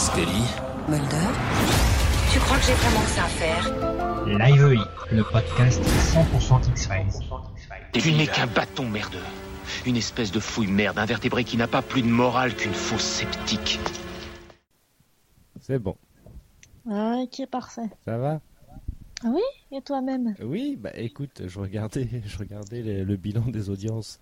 Scully Mulder Tu crois que j'ai vraiment que ça à faire? Live le podcast 100% X-Files. Tu n'es qu'un bâton merdeux. Une espèce de fouille merde, un vertébré qui n'a pas plus de morale qu'une fausse sceptique. C'est bon. Ah, ok, parfait. Ça va? Ah oui? Et toi-même? Oui, bah écoute, je regardais, je regardais le, le bilan des audiences.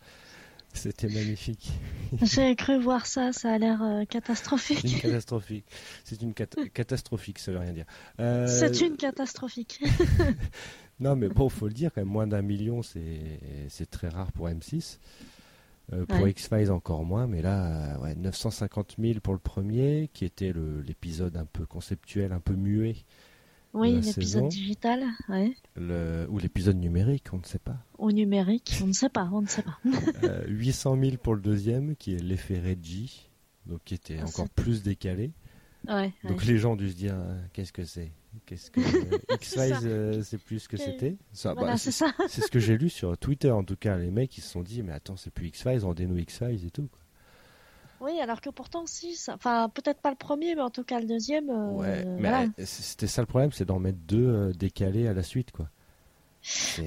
C'était magnifique. J'ai cru voir ça, ça a l'air euh, Une catastrophique. catastrophique. C'est une cat- catastrophique, ça veut rien dire. Euh, C'est une catastrophique. Non, mais bon, faut le dire quand même, moins d'un million, c'est très rare pour M6. Euh, pour Ouais. X-Files encore moins, mais là, euh, ouais, 950 000 pour le premier, qui était l'épisode un peu conceptuel, un peu muet, Oui, l'épisode digital, ouais. le, ou l'épisode numérique, on ne sait pas. Ou numérique, on ne sait pas, on ne sait pas. Euh, 800 000 pour le deuxième, qui est l'effet Reggie, donc qui était Ah, encore plus décalé. Ouais, Donc ouais. les gens ont dû se dire, euh, qu'est-ce que c'est? Qu'est-ce que euh, X-Files, euh, c'est plus ce que c'était? Bah, Voilà, c'est c'est ça. c'est ce que j'ai lu sur Twitter en tout cas. Les mecs ils se sont dit, mais attends, c'est plus X-Files, rendez-nous X-Files et tout. quoi. Oui, alors que pourtant, si, ça... enfin, peut-être pas le premier, mais en tout cas le deuxième. euh, ouais, mais voilà. c'était ça le problème, c'est d'en mettre deux euh, décalés à la suite, quoi.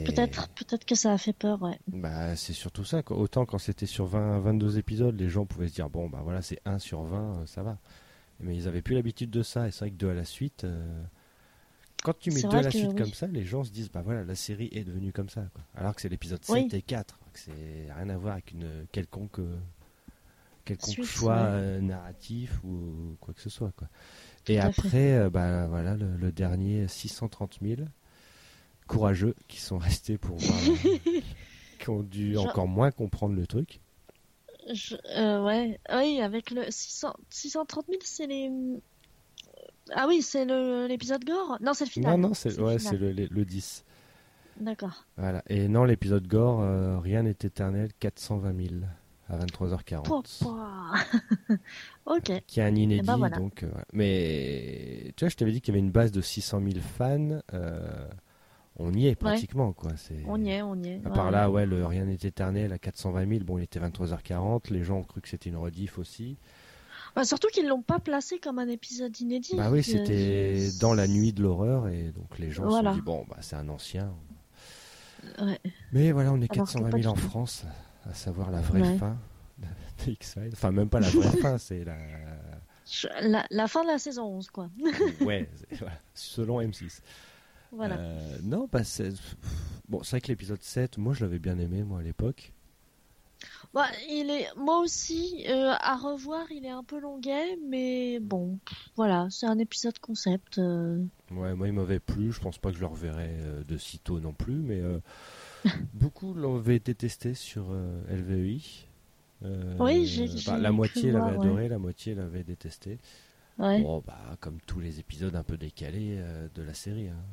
Peut-être, peut-être que ça a fait peur, ouais. Bah, c'est surtout ça. quoi. Autant quand c'était sur 20, 22 épisodes, les gens pouvaient se dire, bon, bah voilà, c'est 1 sur 20, euh, ça va. Mais ils avaient plus l'habitude de ça, et c'est vrai que deux à la suite. euh, Quand tu mets deux à la suite oui. comme ça, les gens se disent, bah voilà, la série est devenue comme ça. Quoi. Alors que c'est l'épisode 7 Oui. et 4, que c'est rien à voir avec une quelconque, quelconque Suite, choix ouais. euh, narratif ou quoi que ce soit. Quoi. Et Tout après, euh, bah voilà, le, le dernier, 630 000 courageux qui sont restés pour voir, qui ont dû Genre- encore moins comprendre le truc. Je- euh, ouais, oui, avec le 600... 630 000, c'est les. Ah oui, c'est le- l'épisode gore? Non, c'est le final. non, non, c'est le ouais, le, le- le 10. D'accord. Voilà. Et non, l'épisode gore, euh, rien n'est éternel, 420 000 à 23h40. Pouah, ok. Qui est un inédit, Eh ben voilà. donc. euh. Mais tu vois, je t'avais dit qu'il y avait une base de 600 000 fans. euh, on y est pratiquement, quoi. C'est... On y est, on y est. À part ouais. là, ouais, le Rien n'est éternel à 420 000. Bon, il était 23h40. Les gens ont cru que c'était une rediff aussi. Bah, surtout qu'ils l'ont pas placé comme un épisode inédit. Bah oui, Euh, c'était dans la nuit de l'horreur. Et donc les gens se Voilà. sont dit, bon, bah, c'est un ancien. Ouais. Mais voilà, on est Alors que 420 pas 000 en. France, à savoir la vraie Ouais. fin de X-Files. Enfin, même pas la vraie fin, c'est la. La, la fin de la saison 11, quoi. Ouais, voilà, selon M6. voilà. Euh, non, bah, c'est. Bon, c'est vrai que l'épisode 7, moi je l'avais bien aimé, moi à l'époque. Bah, il est, moi aussi, euh, à revoir, il est un peu longuet, mais bon, voilà, c'est un épisode concept. euh, Ouais, moi il m'avait plu, je pense pas que je le reverrai de sitôt non plus, mais beaucoup l'avaient détesté sur euh, LVEI. Euh, Oui, j'ai- bah, la moitié l'avait ouais. adoré, la moitié l'avait détesté. Ouais. Bon, bah, comme tous les épisodes un peu décalés euh, de la série. hein.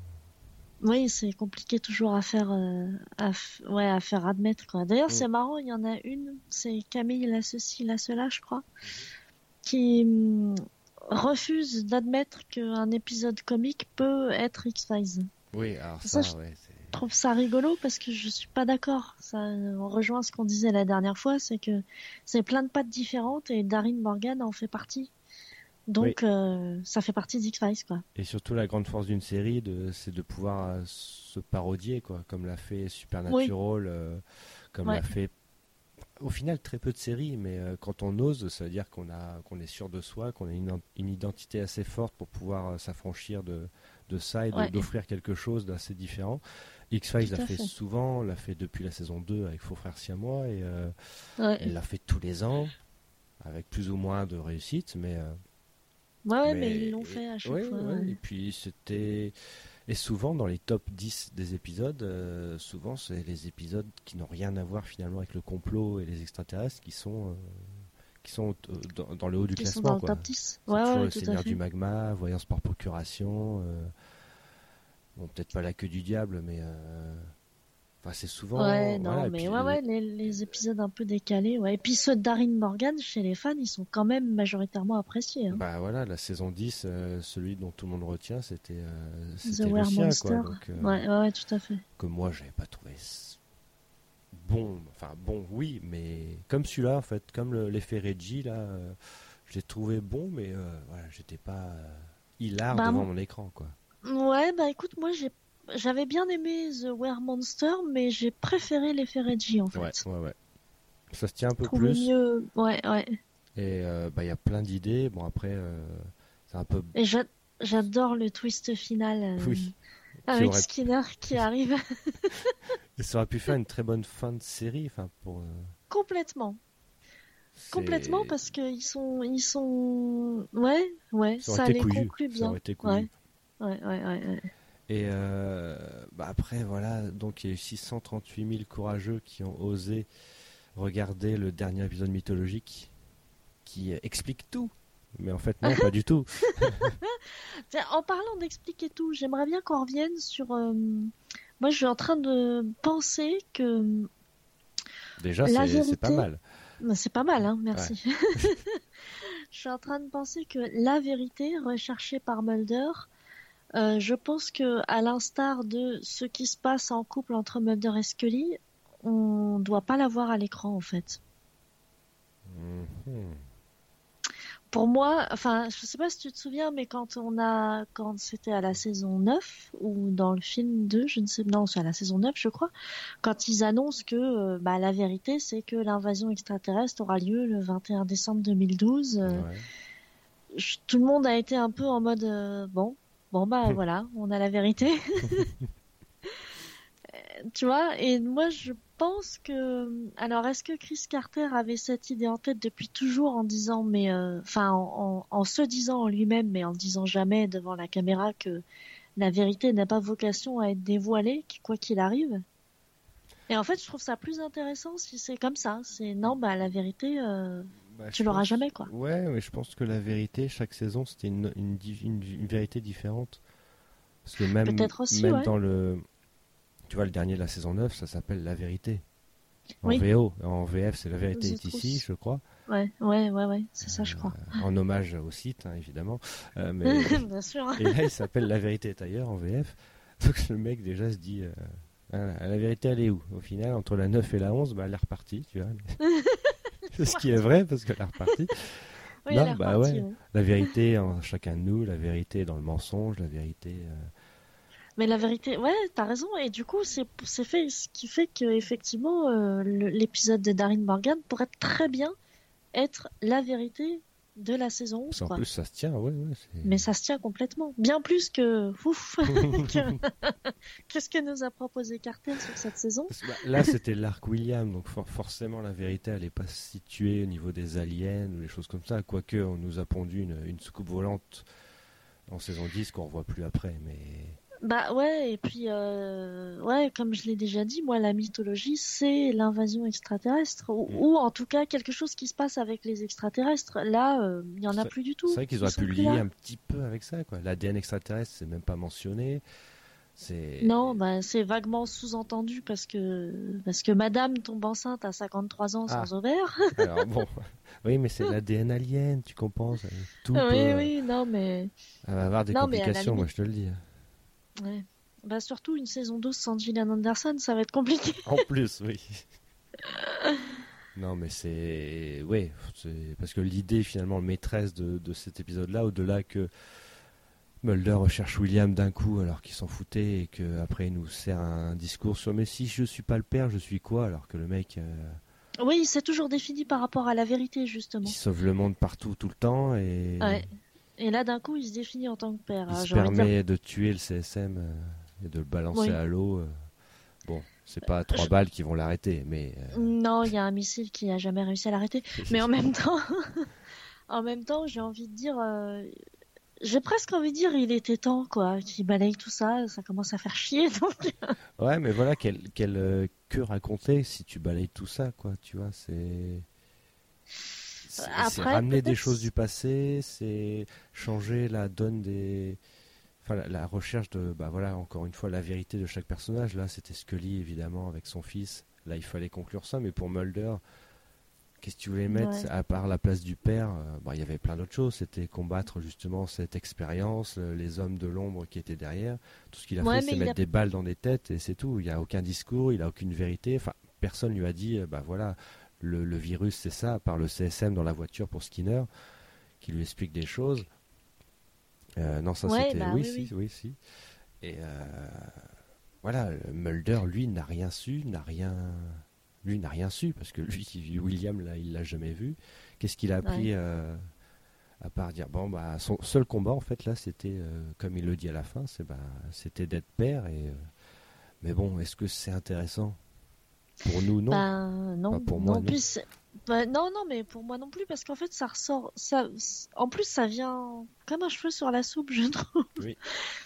Oui, c'est compliqué toujours à faire, à, ouais, à faire admettre. D'ailleurs, Mm. c'est marrant, il y en a une, c'est Camille la ceci, la cela, je crois, qui hum, refuse d'admettre qu'un épisode comique peut être X-Files. Oui, alors Ça, ça, je- ouais, trouve ça rigolo parce que je suis pas d'accord. Ça euh, rejoint ce qu'on disait la dernière fois, c'est que c'est plein de pattes différentes et Darin Morgan en fait partie. Donc euh, ça fait partie d'X-Files quoi. Et surtout, la grande force d'une série, de, c'est de pouvoir euh, se parodier, quoi, comme l'a fait Supernatural, euh, comme Ouais. l'a fait. Au final, très peu de séries, mais quand on ose, ça veut dire qu'on a, qu'on est sûr de soi, qu'on a une, une identité assez forte pour pouvoir s'affranchir de, de ça et Ouais. d'offrir quelque chose d'assez différent. X-Files l'a fait, fait. souvent, l'a fait depuis la saison 2 avec Faux Frères Siamois, et euh, Ouais, elle l'a fait tous les ans, avec plus ou moins de réussite, mais. euh, ouais, mais, ils l'ont fait à chaque ouais, fois. ouais. Et puis c'était. Et souvent dans les top 10 des épisodes, euh, souvent c'est les épisodes qui n'ont rien à voir finalement avec le complot et les extraterrestres qui sont, euh, qui sont au- dans, dans le haut du Ils sont classement. dans le top 10. C'est Ouais, ouais, le Seigneur du Magma, Voyance par procuration. Bon, peut-être pas la queue du diable, mais. euh, Enfin, c'est souvent. Ouais, non, voilà, mais puis, ouais, ouais, les, les épisodes un peu décalés, ouais. Et puis ceux de Darin Morgan, chez les fans, ils sont quand même majoritairement appréciés. Hein. Bah voilà, la saison 10, euh, celui dont tout le monde retient, c'était euh, The c'était le sien, quoi. Donc, Ouais, ouais, ouais, tout à fait. que moi j'avais pas trouvé bon enfin bon oui mais comme celui-là en fait comme le- l'effet Reggie là euh, j'ai trouvé bon, mais euh, voilà, j'étais pas euh, hilar Bah, devant mon écran, quoi. Ouais, bah écoute, moi j'ai j'avais bien aimé The Were Monster, mais j'ai préféré l'effet Reggie en fait. Ouais, ouais, ouais. Ça se tient un peu plus. mieux. Ouais, ouais. Et euh, bah, il y a plein d'idées. Bon, après, euh, c'est un peu. Et j'a- j'adore le twist final euh, Oui. avec aurait- Skinner qui arrive Et ça aurait pu faire une très bonne fin de série. Enfin, pour. euh, complètement. Complètement parce qu'ils sont ils sont ouais, ouais, Ça ça, les conclut Ça bien. aurait été couillu. Ouais. Ouais, ouais, ouais. Et euh, bah après, voilà, donc il y a eu 638 000 courageux qui ont osé regarder le dernier épisode mythologique qui explique tout. Mais en fait, non, pas du tout. Tiens, En parlant d'expliquer tout, j'aimerais bien qu'on revienne sur. euh, Moi, je suis en train de penser que Déjà, c'est pas mal. Bah, C'est pas mal, hein, merci. je suis en train de penser que la vérité recherchée par Mulder, euh, je pense que à l'instar de ce qui se passe en couple entre Mulder et Scully, on doit pas la voir à l'écran en fait. Mhm. Pour moi, enfin, je sais pas si tu te souviens, mais quand on a, quand c'était à la saison 9 ou dans le film 2, je ne sais, non, c'est à la saison 9, je crois, quand ils annoncent que, euh, bah, la vérité, c'est que l'invasion extraterrestre aura lieu le 21 décembre 2012. euh, Ouais. je- tout le monde a été un peu en mode euh, bon, bon bah voilà, on a la vérité. Euh, tu vois, et moi je pense que alors est-ce que Chris Carter avait cette idée en tête depuis toujours en disant mais euh, enfin en, en- en se disant en lui-même mais en disant jamais devant la caméra que la vérité n'a pas vocation à être dévoilée qu- quoi qu'il arrive? Et en fait, je trouve ça plus intéressant si c'est comme ça. C'est non, bah la vérité, euh, Bah, tu l'auras jamais quoi. Ouais, mais je pense que la vérité, chaque saison, c'était une, une, di- une- une vérité différente. Parce que même, Peut-être aussi, même ouais. dans le. Tu vois, le dernier de la saison 9, ça s'appelle La vérité. En Oui. VO. En VF, c'est La vérité est ici, je crois. Ouais, ouais, ouais, ouais, c'est ça, je crois. Euh, en hommage au site, hein, évidemment. Euh, mais... Bien sûr. Et là, il s'appelle La vérité est ailleurs en VF. Donc le mec déjà se dit euh, Ah, La vérité, elle est où? Au final, entre la 9 et la 11, bah, elle est repartie, tu vois. Ce qui est vrai parce qu'elle est repartie. Oui, Non, bah repartie, ouais. ouais. La vérité en chacun de nous, la vérité dans le mensonge, la vérité. euh, Mais la vérité, ouais, t'as raison. Et du coup, c'est fait, ce qui fait que effectivement, euh, l'épisode de Darren Morgan pourrait très bien être la vérité de la saison 11. parce qu'en Quoi. plus, ça se tient, ouais, Mais ça se tient complètement. Bien plus que. Ouf que- Qu'est-ce que nous a proposé Carter sur cette saison bah, là, c'était l'arc William, donc for- forcément, la vérité, elle n'est pas située au niveau des aliens ou des choses comme ça. Quoique, on nous a pondu une, une soucoupe volante en saison 10 qu'on revoit plus après. Mais Bah ouais, et puis, euh, ouais, comme je l'ai déjà dit, moi, la mythologie, c'est l'invasion extraterrestre. Ou, Mm. ou en tout cas, quelque chose qui se passe avec les extraterrestres. Là, euh, il y en a plus du tout. c'est vrai qu'ils Ils auraient pu lier là. un petit peu avec ça. quoi. L'ADN extraterrestre, c'est même pas mentionné. Non, bah, c'est vaguement sous-entendu parce que, parce que madame tombe enceinte à 53 ans Ah. sans ovaire. Alors bon, oui, mais c'est l'ADN alien, tu comprends ça- Tout oui, peut- oui, non, mais, Elle va avoir des Non, complications, moi je te le dis. Ouais. Bah, surtout une saison 12 sans Gillian Anderson, ça va être compliqué. En plus, oui. non, mais c'est. Oui, c'est- parce que l'idée finalement maîtresse de, de cet épisode-là, au-delà que Mulder recherche William d'un coup alors qu'il s'en foutait et qu'après il nous sert un discours sur mais si je suis pas le père, je suis quoi Alors que le mec. euh, Oui, c'est toujours défini par rapport à la vérité, justement. il sauve le monde partout, tout le temps, et Ouais. Et là, d'un coup, il se définit en tant que père. il Ah, se de permet de tuer le CSM euh, et de le balancer Oui. à l'eau. euh. Bon, c'est pas trois Je- balles qui vont l'arrêter, mais. euh, Non, il y a un missile qui a jamais réussi à l'arrêter. Mais en même temps, en même temps, j'ai envie de dire, euh, j'ai presque envie de dire, il était temps, quoi, qu'il balaye tout ça. Ça commence à faire chier, donc. Ouais, mais voilà, quel, quel, euh, que raconter si tu balayes tout ça, quoi, tu vois, c'est. C'est ramener des choses du passé, c'est changer la donne des. Enfin, la, la recherche de. Bah voilà, encore une fois, la vérité de chaque personnage. Là, c'était Scully, évidemment, avec son fils. Là, il fallait conclure ça, mais pour Mulder, qu'est-ce que tu voulais mettre Ouais. à part la place du père euh, bah, Il y avait plein d'autres choses. C'était combattre justement cette expérience, euh, les hommes de l'ombre qui étaient derrière. Tout ce qu'il a Ouais, fait, c'est mettre a- des balles dans des têtes et c'est tout. Il n'y a aucun discours, il a aucune vérité. Enfin, personne lui a dit, euh, bah voilà, le, le virus c'est ça, par le CSM dans la voiture pour Skinner. qui lui explique des choses. Euh, non, ça Ouais, c'était. bah oui, oui, si, oui, si. Et euh, voilà, Mulder, lui, n'a rien su, n'a rien. Lui n'a rien su, parce que lui, William, là, il l'a jamais vu. Qu'est-ce qu'il a appris euh, à part dire bon bah son seul combat en fait là c'était euh, comme il le dit à la fin c'est bah c'était d'être père et euh, mais bon est-ce que c'est intéressant? Pour nous non Bah, non, Enfin, pour moi, non, non. plus, bah, non, non, mais pour moi non plus, parce qu'en fait, ça ressort, ça, en plus, ça vient comme un cheveu sur la soupe, je trouve. Oui.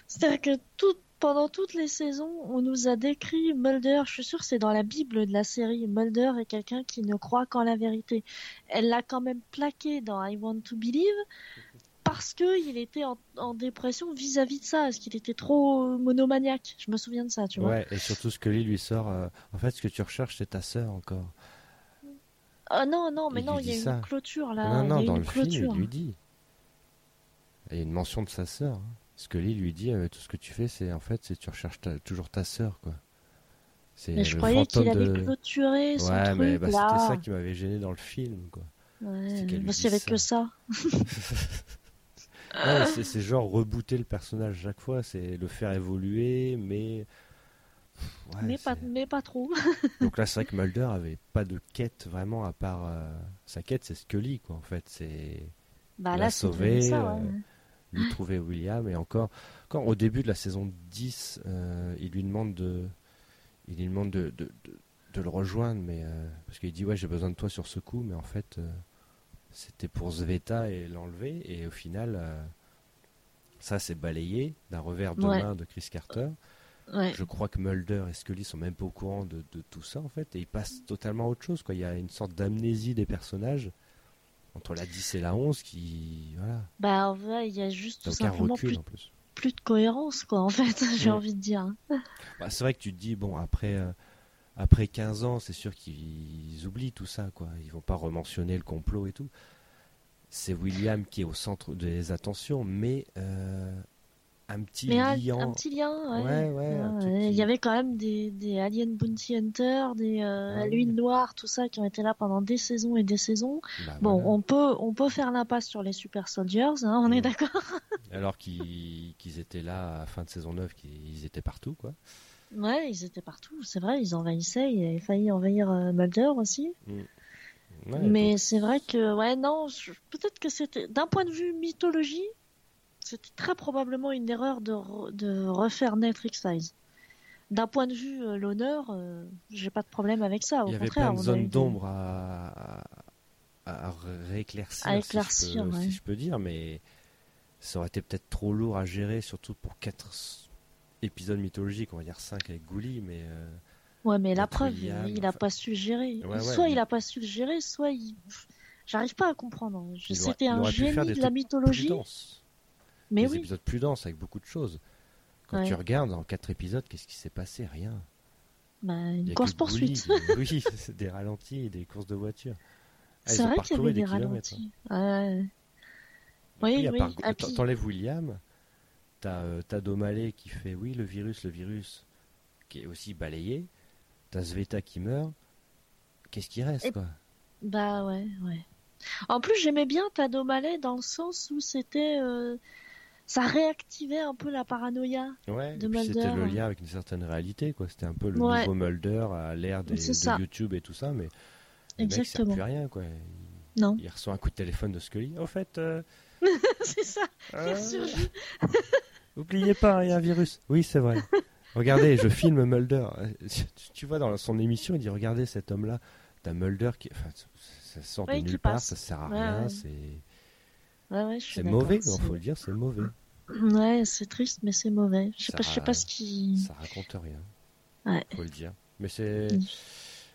C'est-à-dire que tout, pendant toutes les saisons, on nous a décrit Mulder, je suis sûre que c'est dans la Bible de la série, Mulder est quelqu'un qui ne croit qu'en la vérité. Elle l'a quand même plaqué dans I Want to Believe, parce que il était en, en dépression vis-à-vis de ça, parce qu'il était trop monomaniaque. Je me souviens de ça, tu vois. ouais et surtout Scully lui sort euh, en fait ce que tu recherches c'est ta sœur encore Ah non, non, mais Il non, il y a une clôture là. non non il y a dans une le film il lui dit il y a une mention de sa sœur hein. Scully lui dit euh, tout ce que tu fais c'est en fait c'est tu recherches ta- toujours ta sœur quoi Mais je croyais qu'il avait de- clôturé son ouais truc mais bah, c'était ça qui m'avait gêné dans le film quoi Ouais, parce qu'il y dit avait que ça. C'est- genre rebooter le personnage chaque fois, c'est le faire évoluer, mais. Ouais, mais, pas, mais pas trop. Donc là, c'est vrai que Mulder avait pas de quête vraiment à part. euh, Sa quête, c'est Scully, quoi, en fait. C'est bah La là, sauver, euh, lui trouver William, et encore. Quand au début de la saison 10, euh, il lui demande de. Il lui demande de, de, de- de le rejoindre, mais. parce qu'il dit, ouais, j'ai besoin de toi sur ce coup, mais en fait. C'était pour Zveta et l'enlever, et au final. euh, ça, c'est balayé d'un revers de Ouais. main de Chris Carter. Ouais. Je crois que Mulder et Scully sont même pas au courant de, de tout ça en fait, et ils passent totalement à autre chose. Quoi. Il y a une sorte d'amnésie des personnages entre la 10 et la 11 qui. Voilà. Bah en vrai, il y a juste tout simplement recul plus, en plus. plus de cohérence, quoi, en fait, j'ai Mm. envie de dire. Bah, c'est vrai que tu te dis, bon, après, euh, après 15 ans, c'est sûr qu'ils oublient tout ça. quoi. Ils vont pas rementionner le complot et tout. C'est William qui est au centre des attentions, mais euh, un petit Mais un, lien. un petit lien, ouais. Ouais, Il qui- y avait quand même des, des Alien Bounty Hunter, des euh, Ouais. Noire, tout ça, qui ont été là pendant des saisons et des saisons. Bah, Bon, voilà. on peut, on peut faire l'impasse sur les Super Soldiers, hein, on est d'accord. Alors qu'ils étaient là à la fin de saison 9, qu'ils étaient partout, quoi. Ouais, ils étaient partout, c'est vrai, ils envahissaient, ils avaient failli envahir euh, Mulder aussi. Mm. Mais c'est vrai que, ouais, non, peut-être que c'était, d'un point de vue mythologie, c'était très probablement une erreur de, refaire naître X-Files. D'un point de vue euh, l'honneur, euh, j'ai pas de problème avec ça. Au contraire. Il y contraire, avait plein de zones d'ombre à... rééclaircir, si, je peux, si je peux dire, mais ça aurait été peut-être trop lourd à gérer, surtout pour 4 épisode mythologique, on va dire 5 avec Gouli, mais. Euh, ouais, mais la preuve, il n'a enfin... pas su gérer. Ouais, soit il n'a pas su le gérer, soit il. J'arrive pas à comprendre. Hein. C'était un génie de la mythologie. Plus mais des oui. épisodes plus denses avec beaucoup de choses. Quand ouais. tu regardes en 4 épisodes, qu'est-ce qui s'est passé? Rien. Bah, une course-poursuite. oui, des ralentis, des courses de voiture. Ah, C'est vrai qu'il y avait des, des ralentis. Hein. Ouais. Oui, oui. T'enlèves William, t'as euh, t'as Domalé qui fait oui, le virus, le virus, qui est aussi balayé. T'as Sveta qui meurt. Qu'est-ce qui reste, Et- quoi? Bah ouais, ouais. En plus, j'aimais bien Tado Mallet dans le sens où c'était. euh, Ça réactivait un peu la paranoïa. Ouais, de puis c'était Mulder. le lien avec une certaine réalité, quoi. C'était un peu le Ouais. nouveau Mulder à l'ère de ça. YouTube et tout ça, mais le mec Exactement. plus rien, quoi. Il, Non, il reçoit un coup de téléphone de Scully. Au fait, euh, c'est ça. Il euh, ressurgit. Oubliez pas, il y a un virus. Oui, c'est vrai. Regardez, je filme Mulder. Tu- vois, dans son émission, il dit Regardez cet homme-là. T'as Mulder qui. Enfin, ça sort de nulle part, passe. ça sert à Ouais, rien. ouais. C'est Ouais, c'est mauvais, il faut le dire, c'est mauvais. Ouais, c'est triste, mais c'est mauvais. Je sais Ça- pas, je sais pas ce qui. Ça raconte rien. Ouais. Faut le dire. Mais c'est.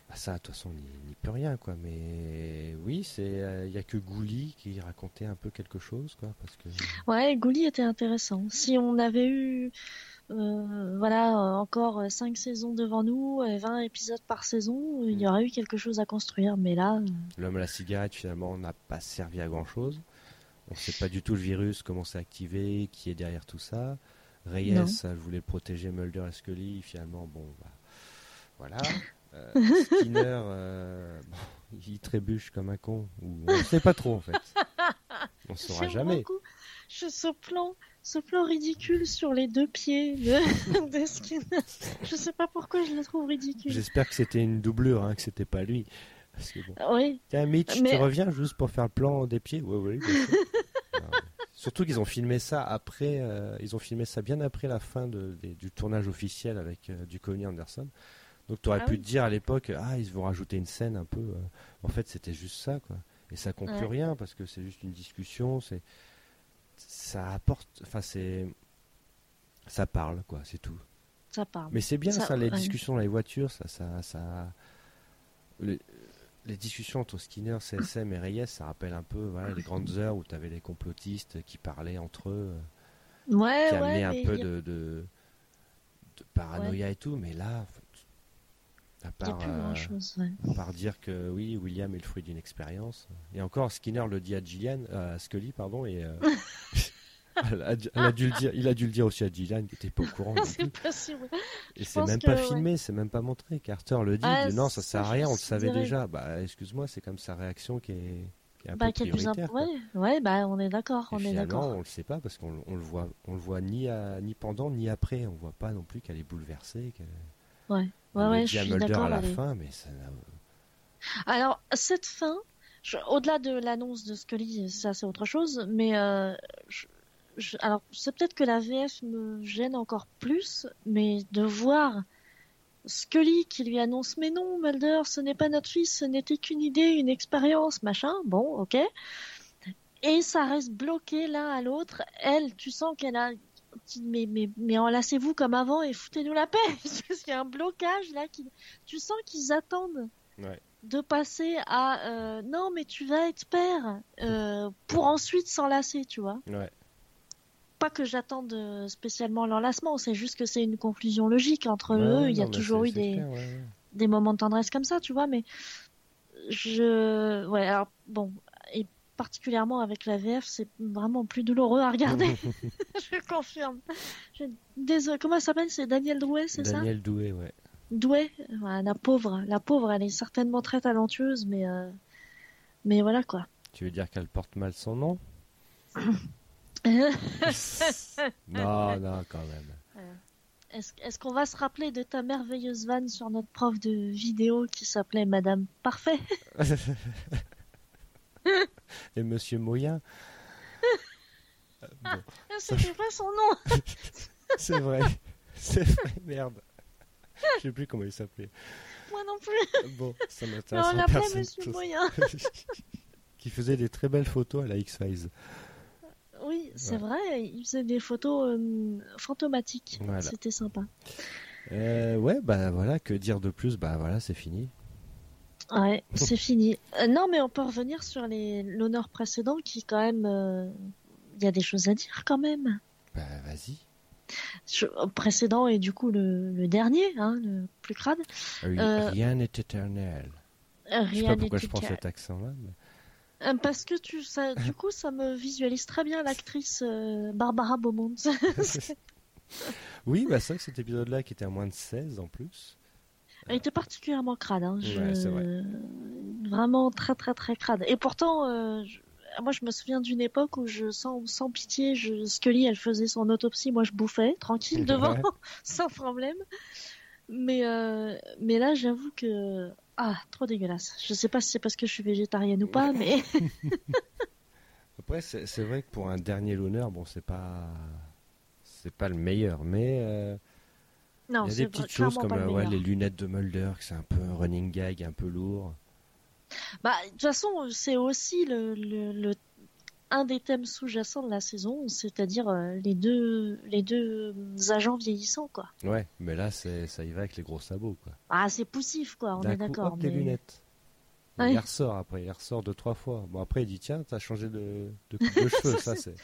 Mm. Bah, ça, de toute façon, on n'y peut rien, quoi. Mais oui, c'est. Il y a que Gouli qui racontait un peu quelque chose, quoi. Parce que. Ouais, Gouli était intéressant. Si on avait eu, euh, voilà, euh, encore 5 saisons devant nous, et 20 épisodes par saison, il y aurait eu quelque chose à construire. Mais là, euh, L'homme à la cigarette, finalement, n'a pas servi à grand chose. On ne sait pas du tout le virus, comment c'est activé, qui est derrière tout ça. Reyes, elle voulait protéger Mulder et Scully. Finalement, bon, bah, voilà. Euh, Skinner, euh, bon, il trébuche comme un con. Ou on ne sait pas trop, en fait. On saura J'aime jamais. beaucoup je- ce plan, ce plan ridicule sur les deux pieds de, de Skinner. Je sais pas pourquoi je le trouve ridicule. J'espère que c'était une doublure, hein, que c'était pas lui. Parce que bon. Oui, Tiens, Mitch, Mais- tu reviens juste pour faire le plan des pieds? Oui, oui, Surtout qu'ils ont filmé ça après, euh, ils ont filmé ça bien après la fin de- du tournage officiel avec euh, Duchovny Anderson. Donc tu aurais Ah pu oui. te dire à l'époque, ah ils vont rajouter une scène un peu. euh, en fait, c'était juste ça, quoi. Et ça conclut Ouais. rien parce que c'est juste une discussion. C'est, ça apporte, enfin c'est, ça parle, quoi, c'est tout. ça parle. Mais c'est bien ça, Ça, les ouais. discussions dans les voitures, ça, ça, ça... Les, les discussions entre Skinner, CSM et Reyes, ça rappelle un peu voilà, les grandes heures où tu avais les complotistes qui parlaient entre eux, euh, Ouais, qui amenaient un peu a- de, de paranoïa et tout, mais là, à part, euh. Ouais. à part dire que oui, William est le fruit d'une expérience, et encore Skinner le dit à Gillian, euh, à Scully, pardon, et euh, elle a, elle a dû le dire, il a dû le dire aussi à Gillian qui était pas au courant. c'est possible. Et c'est même que, pas ouais. filmé, c'est même pas montré. Carter le dit, Ah, dit, non, ça sert à rien, on le savait dirais. déjà. Bah, excuse-moi, c'est comme sa réaction qui est, qui est un Bah, peu plus imp- ouais, ouais, bah on est d'accord, on est d'accord. on le sait pas parce qu'on on le voit, on le voit ni à, ni pendant ni après. On voit pas non plus qu'elle est bouleversée. qu'elle- Ouais, ouais, je suis d'accord. à la elle est- fin, mais ça n'a- Alors, cette fin, au-delà de l'annonce de Scully, ça c'est autre chose, mais euh, je- je- alors c'est peut-être que la VF me gêne encore plus, mais de voir Scully qui lui annonce mais non Mulder, ce n'est pas notre fils, ce n'était qu'une idée, une expérience, machin, bon, ok. Et ça reste bloqué l'un à l'autre. Elle, tu sens qu'elle a mais, mais, mais enlacez-vous comme avant et foutez-nous la paix. Parce qu'il y a un blocage là. Qui... Tu sens qu'ils attendent Ouais. de passer à euh, non mais tu vas être père euh, pour ensuite s'enlacer tu vois Ouais. pas que j'attende euh, spécialement l'enlacement c'est juste que c'est une conclusion logique entre Ouais, eux il y a toujours eu des, clair, des moments de tendresse comme ça tu vois mais je ouais alors bon particulièrement avec la VF c'est vraiment plus douloureux à regarder. Je confirme. Je... Désolé, comment elle s'appelle? C'est Daniel Drouet c'est ça? Daniel Doué, ouais. Ouais, la pauvre, la pauvre, elle est certainement très talentueuse, mais euh, mais voilà quoi. Tu veux dire qu'elle porte mal son nom? Non, non, quand même. Est-ce est-ce qu'on va se rappeler de ta merveilleuse vanne sur notre prof de vidéo qui s'appelait Madame Parfait? Et Monsieur Moyen Euh, bon, Ah, C'était pas son nom. C'est vrai, c'est vrai, merde. Je sais plus comment il s'appelait. Moi non plus. Bon, ça m'intéresse on l'appelait. Monsieur Moyen. qui faisait des très belles photos à la X-Files. Oui, c'est vrai. Il faisait des photos euh, fantomatiques. Voilà. C'était sympa. Euh, ouais, bah voilà, que dire de plus? Bah voilà, c'est fini. Ouais, c'est fini. Euh, non, mais on peut revenir sur les l'honneur précédent qui quand même. euh, Il y a des choses à dire quand même. Bah vas-y. Je- précédent et du coup le, le dernier, hein, le plus crade. Ah Euh, Rien n'est éternel. Euh, Je sais Rien pas pourquoi je prends cet accent-là. mais- Parce que tu, ça, du coup, ça me visualise très bien l'actrice Barbara Beaumont. oui, bah c'est vrai que cet épisode-là qui était à moins de 16 en plus. Elle était particulièrement crade. Hein. Je- Ouais, c'est vrai. Vraiment très très très crade. Et pourtant, euh, je- moi je me souviens d'une époque où je sans, sans pitié, je... Scully elle faisait son autopsie, moi je bouffais tranquille devant, Ouais. sans problème. Mais euh, mais là j'avoue que ah trop dégueulasse. Je sais pas si c'est parce que je suis végétarienne ou pas, mais Après, c'est vrai que pour un dernier l'honneur, bon, c'est pas. C'est pas le meilleur, mais euh, non, il y a des petites choses comme le euh, ouais, les lunettes de Mulder, que c'est un peu un running gag, un peu lourd. Bah, de toute façon, c'est aussi le, le, le- un des thèmes sous-jacents de la saison, c'est-à-dire euh, les deux les deux agents vieillissants, quoi. Ouais, mais là, c'est ça y va avec les gros sabots, quoi. Ah, c'est poussif, quoi. On est d'accord. mais- lunettes. Ouais. Il ressort après, il ressort deux, trois fois. Bon, après, il dit Tiens, t'as changé de, de coupe de cheveux, ça, c'est.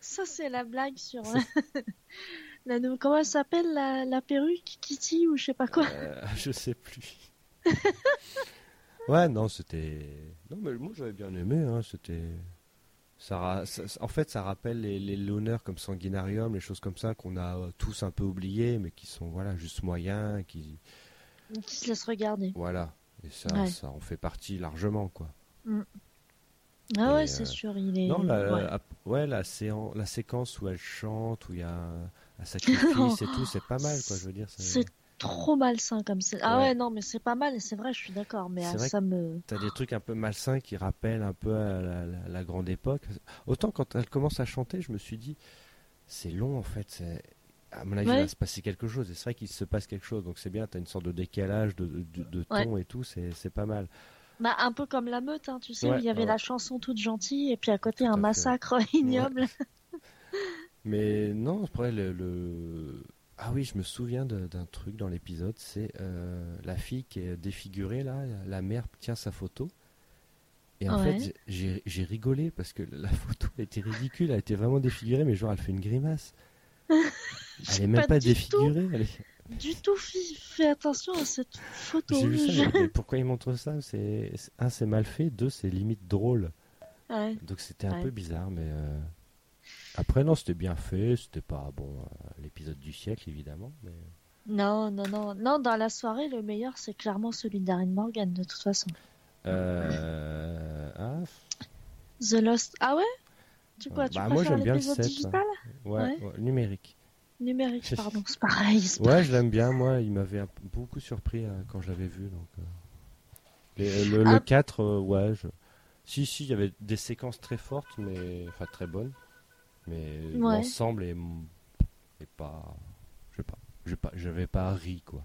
Ça, c'est la blague sur la comment elle s'appelle la, la perruque Kitty ou je sais pas quoi? Euh, je sais plus. ouais, non, c'était. Non, mais moi j'avais bien aimé. Hein, c'était. Ça, ra- ça- En fait, ça rappelle les, les l'honneur comme Sanguinarium, les choses comme ça qu'on a euh, tous un peu oubliées, mais qui sont voilà juste moyens, qui Qui se laisse regarder. voilà. Et ça, Ouais. ça en fait partie largement, quoi. Mm. Ah Et, ouais, c'est euh, sûr, il est. Non, la, ouais. la, séan- la séquence où elle chante, où il y a un, un sacrifice et tout, c'est pas mal, quoi, je veux dire. C'est trop malsain comme c'est. Ah Ouais. ouais, non, mais c'est pas mal, et c'est vrai, je suis d'accord, mais ah, vrai ça me. T'as des trucs un peu malsains qui rappellent un peu à la, la- la grande époque. Autant quand elle commence à chanter, je me suis dit, c'est long en fait. À mon avis, Ouais. il va se passer quelque chose. Et c'est vrai qu'il se passe quelque chose. Donc c'est bien, t'as une sorte de décalage de, de, de ton et tout. C'est pas mal. Bah, un peu comme la meute, hein, tu sais, Ouais, où il y avait ouais. la chanson toute gentille, et puis à côté Tout un massacre ignoble. Mais non, après le, le- Ah oui, je me souviens d'un truc dans l'épisode. C'est euh, la fille qui est défigurée là. La mère tient sa photo. Et en Ouais. fait, j'ai rigolé parce que la photo était ridicule. Elle était vraiment défigurée, mais genre elle fait une grimace. Elle est même Pas pas, défigurée. elle est- Du tout, fi- fais attention à cette photo. J'ai vu ça. Je- mais- pourquoi ils montrent ça? C'est c'est- un, c'est mal fait. Deux, c'est limite drôle. Ouais. Donc c'était un Ouais. peu bizarre, mais euh, après non, c'était bien fait. C'était pas bon euh, l'épisode du siècle évidemment, mais Non, non, non. Non, dans la soirée, le meilleur, c'est clairement celui Darren Morgan, de toute façon. euh, ah, The Lost. Ah ouais? Tu quoi Euh, Tu bah, moi, préfères j'aime bien le l'épisode 7, digital ouais, Ouais. ouais, numérique. Numérique, pardon, c'est pareil. Ouais, je l'aime bien. Moi, il m'avait beaucoup surpris euh, quand je l'avais vu. Donc, euh. Les- le, le Ah. 4, euh, ouais. Je... Si, si, il y avait des séquences très fortes, mais enfin très bonnes, mais Ouais. l'ensemble est, est pas, je sais pas, j'ai pas, j'avais pas ri quoi.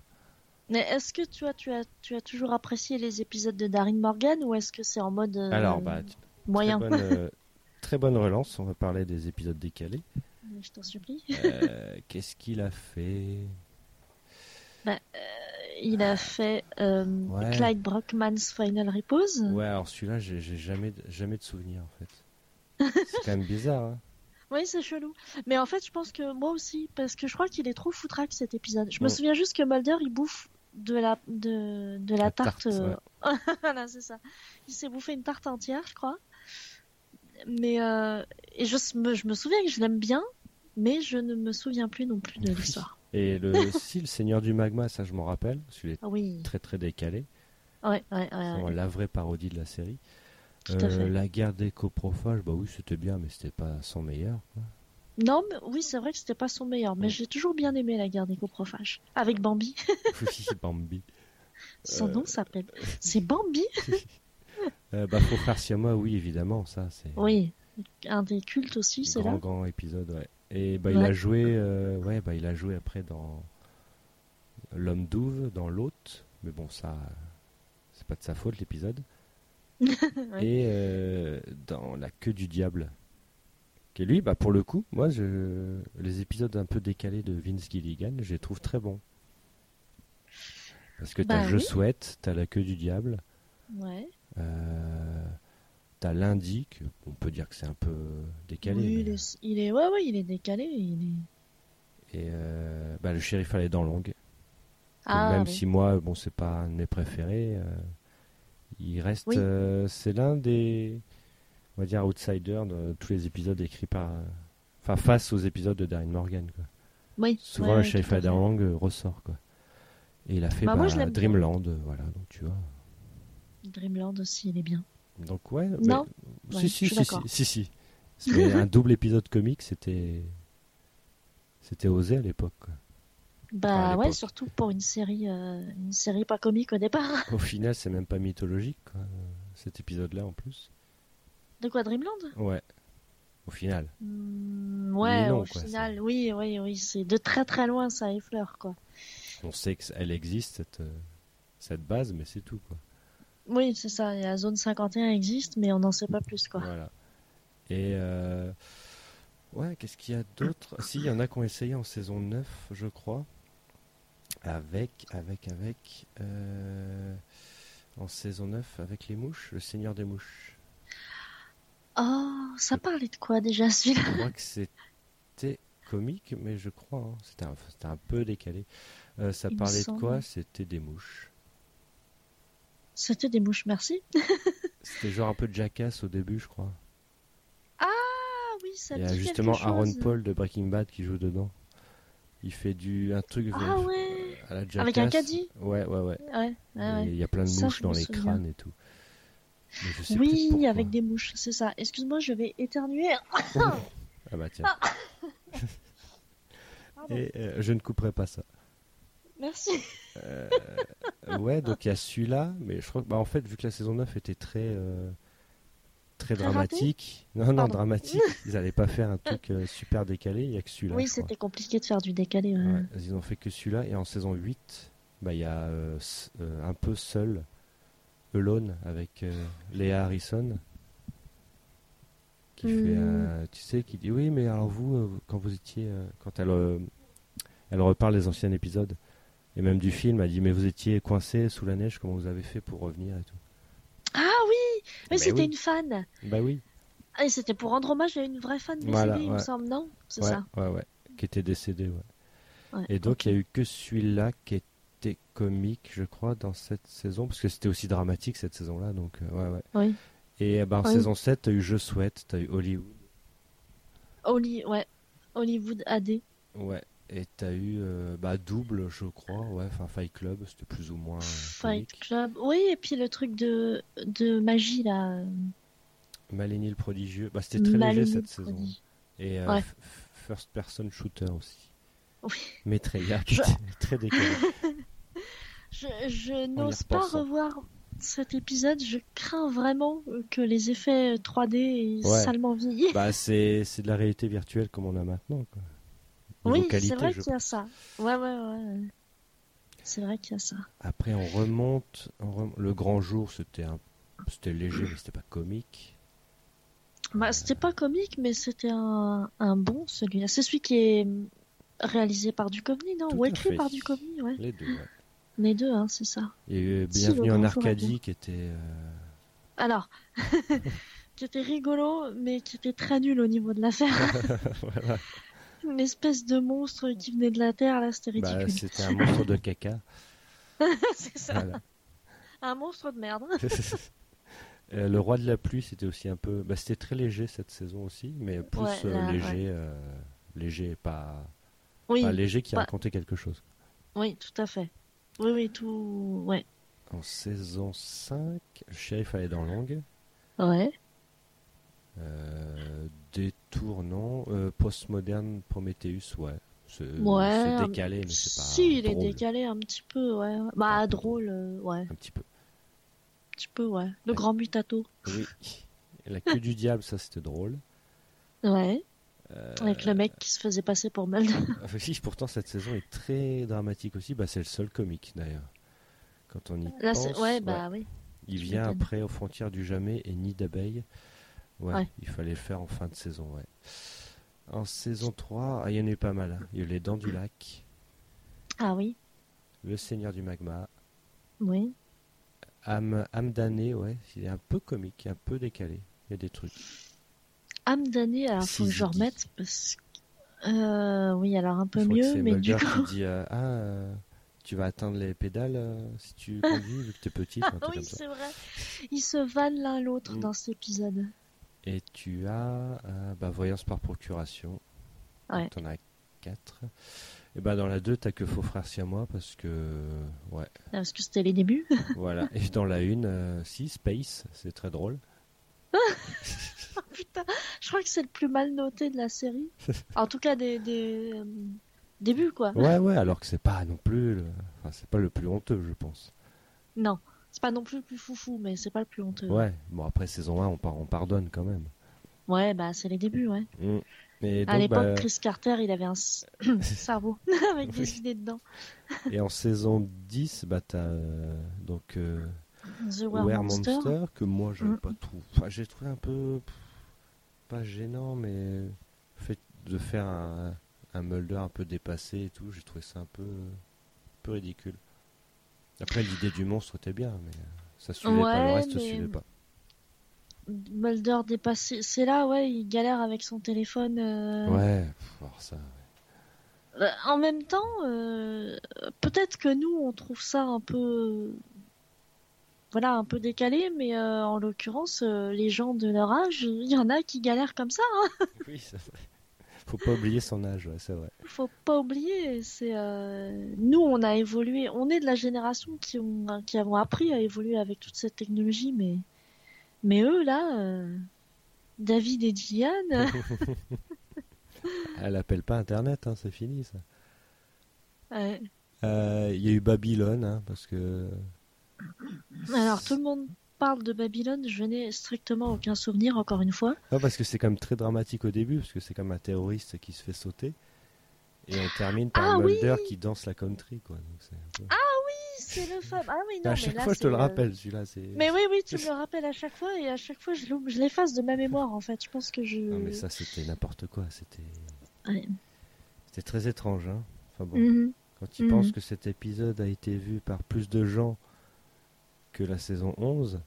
Mais est-ce que tu as, tu, as, tu as toujours apprécié les épisodes de Darren Morgan ou est-ce que c'est en mode euh, Alors, bah, moyen Très bonne, euh, très bonne relance. On va parler des épisodes décalés. Je t'en supplie. Euh, Qu'est-ce qu'il a fait? Il a fait euh, Ouais. Clyde Brockman's Final Repose. Ouais, alors celui-là, j'ai jamais, jamais de souvenir en fait. C'est quand même bizarre. Hein Oui, c'est chelou. Mais en fait, je pense que moi aussi, parce que je crois qu'il est trop foutraque cet épisode. Je me Mm. souviens juste que Mulder, il bouffe de la, de, de la, La tarte. tarte, euh, voilà, c'est ça. Il s'est bouffé une tarte entière, je crois. Mais euh, et je, me, je me souviens que je l'aime bien, mais je ne me souviens plus non plus de Oui. l'histoire. Et le, si, le Seigneur du Magma, ça je m'en rappelle. Celui est Ah oui, très très décalé. ouais, ouais, ouais, ouais. La vraie parodie de la série. Tout à Euh, fait. la guerre des coprophages, bah oui, c'était bien, mais c'était pas son meilleur. quoi. Non, mais oui, c'est vrai que c'était pas son meilleur, mais Mm. j'ai toujours bien aimé la guerre des coprophages. Avec Bambi. Oui, Bambi. Son Euh, nom s'appelle. C'est Bambi Euh, bah, faut faire oui, évidemment, ça c'est Oui. Un des cultes aussi, c'est là. grand épisode, ouais. Et bah il a joué, euh, ouais, bah il a joué après dans l'homme douve, dans l'hôte, mais bon ça, c'est pas de sa faute l'épisode. Ouais. Et euh, dans la queue du diable. Qui lui, bah pour le coup, moi je, les épisodes un peu décalés de Vince Gilligan, je les trouve très bons. Parce que t'as Bah Je oui. souhaite, t'as la queue du diable, Ouais. euh, t'as lundi, que on peut dire que c'est un peu décalé. Oui, mais- il est, il est, ouais, ouais, il est décalé. Il est... Et euh, bah, le shérif à les dents longues. Ah, même oui. si moi, bon, c'est pas un de mes préférés, euh, il reste. Oui. euh, c'est l'un des, on va dire, outsiders de tous les épisodes écrits par. Enfin, face aux épisodes de Darren Morgan. Quoi. Oui, Souvent, ouais, le fait. longues euh, ressort. Quoi. Et il a fait Bah, bah. Dreamland, euh, voilà, donc tu vois. Dreamland aussi, il est bien. Donc, ouais. Non. mais- Ouais, si, si, si, si, si, un double épisode comique, c'était. C'était osé à l'époque. Bah ouais, surtout pour une série, euh, une série pas comique au départ. Au final, c'est même pas mythologique, quoi, cet épisode-là en plus. De quoi Dreamland? Ouais. Au final. Hmm, Ouais, non, au quoi, final, oui, oui, oui, c'est de très très loin ça effleure quoi. On sait qu'elle existe, cette, euh, cette base, mais c'est tout, quoi. Oui, c'est ça. et La zone 51 existe, mais on n'en sait pas plus quoi. Voilà. Et euh, ouais, qu'est-ce qu'il y a d'autre? Si, il y en a qui ont essayé en saison 9, je crois. Avec, avec, avec. euh, en saison 9, avec les mouches, le Seigneur des mouches. Oh, ça parlait de quoi déjà celui-là? Je crois que c'était comique, mais je crois. hein, C'était un, peu décalé. Euh, ça Il parlait de quoi? C'était des mouches. C'était des mouches, merci. C'était genre un peu Jackass au début, je crois. Ah oui, ça Il y a justement Aaron. Paul de Breaking Bad qui joue dedans. Il fait du un truc Ah ouais. À la Jackass. Avec un caddie Ouais, ouais, ouais. Ouais, ouais. Il y a plein de Ça, mouches dans les souviens. crânes et tout. Oui, avec des mouches, c'est ça. Excuse-moi, je vais éternuer. Ah bah tiens. Pardon. Et euh, je ne couperai pas ça. Merci. Euh, ouais, donc il y a celui-là, mais je crois que, bah, en fait, vu que la saison 9 était très, euh, très Très dramatique, non, non, Pardon. dramatique, ils n'allaient pas faire un truc euh, super décalé, il y a que celui-là. oui, c'était compliqué de faire du décalé. ouais. Ouais, ils ont fait que celui-là, et en saison 8, bah, il y a euh, euh, un peu seul, Alone, avec euh, Léa Harrison, qui fait, Hmm. un- tu sais, qui dit oui, mais alors vous, quand vous étiez, quand elle, elle reparle des anciens épisodes, et même du film, elle dit mais vous étiez coincé sous la neige, comment vous avez fait pour revenir et tout. Ah oui, Mais c'était oui. une fan. Bah oui, Ah, et c'était pour rendre hommage à une vraie fan décédée, Voilà, il me semble, non? C'est ouais, ça. ouais, ouais, qui était décédé, ouais. Et donc il y a eu que celui-là qui était comique, je crois, dans cette saison, parce que c'était aussi dramatique cette saison-là, donc euh, ouais, ouais. Oui. Et bah, en Oui. saison 7, t'as eu Je souhaite, t'as eu Hollywood, Holly, ouais. Hollywood AD. ouais, et t'as eu euh, bah, Double, je crois, ouais, enfin Fight Club, c'était plus ou moins Fight comique. Club. Oui, et puis le truc de, de magie, là. Malini le prodigieux, bah, c'était très léger cette saison. Et euh, Ouais. First Person Shooter aussi. Oui. Maitreya, qui Je- était très décalé. Je, je n'ose pas repensant. revoir cet épisode. Je crains vraiment que les effets 3D aient Ouais. salement vieilli. bah, c'est c'est de la réalité virtuelle comme on a maintenant, quoi. Oui, c'est vrai je qu'il y a ça. Ouais, ouais, ouais. C'est vrai qu'il y a ça. Après, on remonte. on rem- Le grand jour, c'était un... c'était léger, mais c'était pas comique. Bah, c'était pas comique, mais c'était un, un bon celui-là. C'est celui qui est réalisé par Duchovny, non? Tout Ou écrit fait. par Duchovny, ouais. Les deux. ouais. Les deux, hein, c'est ça. Si, Bienvenue le en Arcadie, qui était. euh, Alors, qui était rigolo, mais qui était très nul au niveau de l'affaire. voilà. Une espèce de monstre qui venait de la Terre, là, c'était Bah, c'était un monstre de caca. c'est ça. Voilà. Un monstre de merde. Euh, le roi de la pluie, c'était aussi un peu. Bah, c'était très léger cette saison aussi, mais plus Ouais, euh, léger, euh, léger, pas, Oui, pas léger qui Pas- racontait quelque chose. oui, tout à fait. Oui, oui, tout. Ouais. En saison 5, le shérif allait dans l'angle. Ouais. Détournant, euh, postmoderne, Prometheus, ouais. C'est Ouais, décalé, mais c'est pas. Si, il est décalé un petit peu, ouais. Bah, drôle, euh, ouais. Un petit peu. Un petit peu, ouais. Le Ouais. grand mutato. Oui. La queue du diable, ça c'était drôle. Ouais. Euh, Avec le mec qui se faisait passer pour enfin, si, pourtant cette saison est très dramatique aussi. Bah, c'est le seul comique d'ailleurs. Quand on y Là, pense. Ouais, bah oui. il vient après aux frontières du jamais et nid d'abeilles. Ouais, Ouais. il fallait le faire en fin de saison, ouais. En saison 3, ah, il y en a eu pas mal. hein. Il y a eu les dents du lac, Ah oui. le seigneur du magma, Oui. âme, âme damnée, ouais. Il est un peu comique, un peu décalé. Il y a des trucs. âme damnée, alors faut que je remette parce que. Euh, oui, alors un peu mieux, mais du Mulder coup. qui dit euh, Ah, euh, tu vas atteindre les pédales euh, si tu conduis, vu que t'es truc Ah oui, c'est vrai. Ils se valent l'un l'autre Mm. dans cet épisode. Et tu as euh, bah, voyance par procuration. Ouais. T'en as 4. Et bah dans la 2, t'as que faux frère siamois parce que. Ouais, Parce que c'était les débuts. voilà. Et dans la 1, si, Space, c'est très drôle. Putain, je crois que c'est le plus mal noté de la série. En tout cas, des, des euh, débuts, quoi. Ouais, ouais, alors que c'est pas non plus. le- Enfin, c'est pas le plus honteux, je pense. Non, c'est pas non plus le plus foufou, mais c'est pas le plus honteux. Ouais, bon, après saison 1, on, par- on pardonne quand même. Ouais, bah c'est les débuts, ouais. Mm. Et à l'époque, bah, Chris Carter, il avait un cerveau avec des Oui. idées dedans. Et en saison 10, bah t'as euh, donc euh, The Were Were Monster. Monster. que moi j'avais Mm. pas trouvé. Enfin, j'ai trouvé un peu pas gênant, mais fait de faire un, un Mulder un peu dépassé et tout, j'ai trouvé ça un peu, un peu ridicule. Après l'idée du monstre était bien, mais ça suivait pas le reste, mais- suivait pas. Mulder dépassé. C'est là, ouais, il galère avec son téléphone. euh, Ouais, alors ça. Euh, En même temps, euh, peut-être que nous, on trouve ça un peu, voilà, un peu décalé, mais euh, en l'occurrence, les gens de leur âge, il y en a qui galèrent comme ça. hein. Oui, c'est vrai. Faut pas oublier son âge, ouais, c'est vrai. Faut pas oublier, c'est euh, nous, on a évolué, on est de la génération qui ont, qui avons appris à évoluer avec toute cette technologie, mais Mais eux, là, euh, David et Gillian, Elle appelle pas Internet, hein, c'est fini ça. ouais. Euh, Il y a eu Babylone, hein, parce que alors tout le monde parle de Babylone, je n'ai strictement aucun souvenir, encore une fois. Non, parce que c'est quand même très dramatique au début, parce que c'est comme un terroriste qui se fait sauter. Et on termine par Ah un Mulder oui qui danse la country, quoi. Donc un peu- C'est le fameux. Ah oui, non, à mais chaque là, fois, je te le rappelle, celui-là. Mais oui, oui, tu me le rappelles à chaque fois, et à chaque fois, je l'efface de ma mémoire, en fait. Je pense que je. Non, mais ça, c'était n'importe quoi. C'était Ouais. c'était très étrange, hein. Enfin bon, Mhm. quand tu Mhm. penses que cet épisode a été vu par plus de gens que la saison 11. Ah,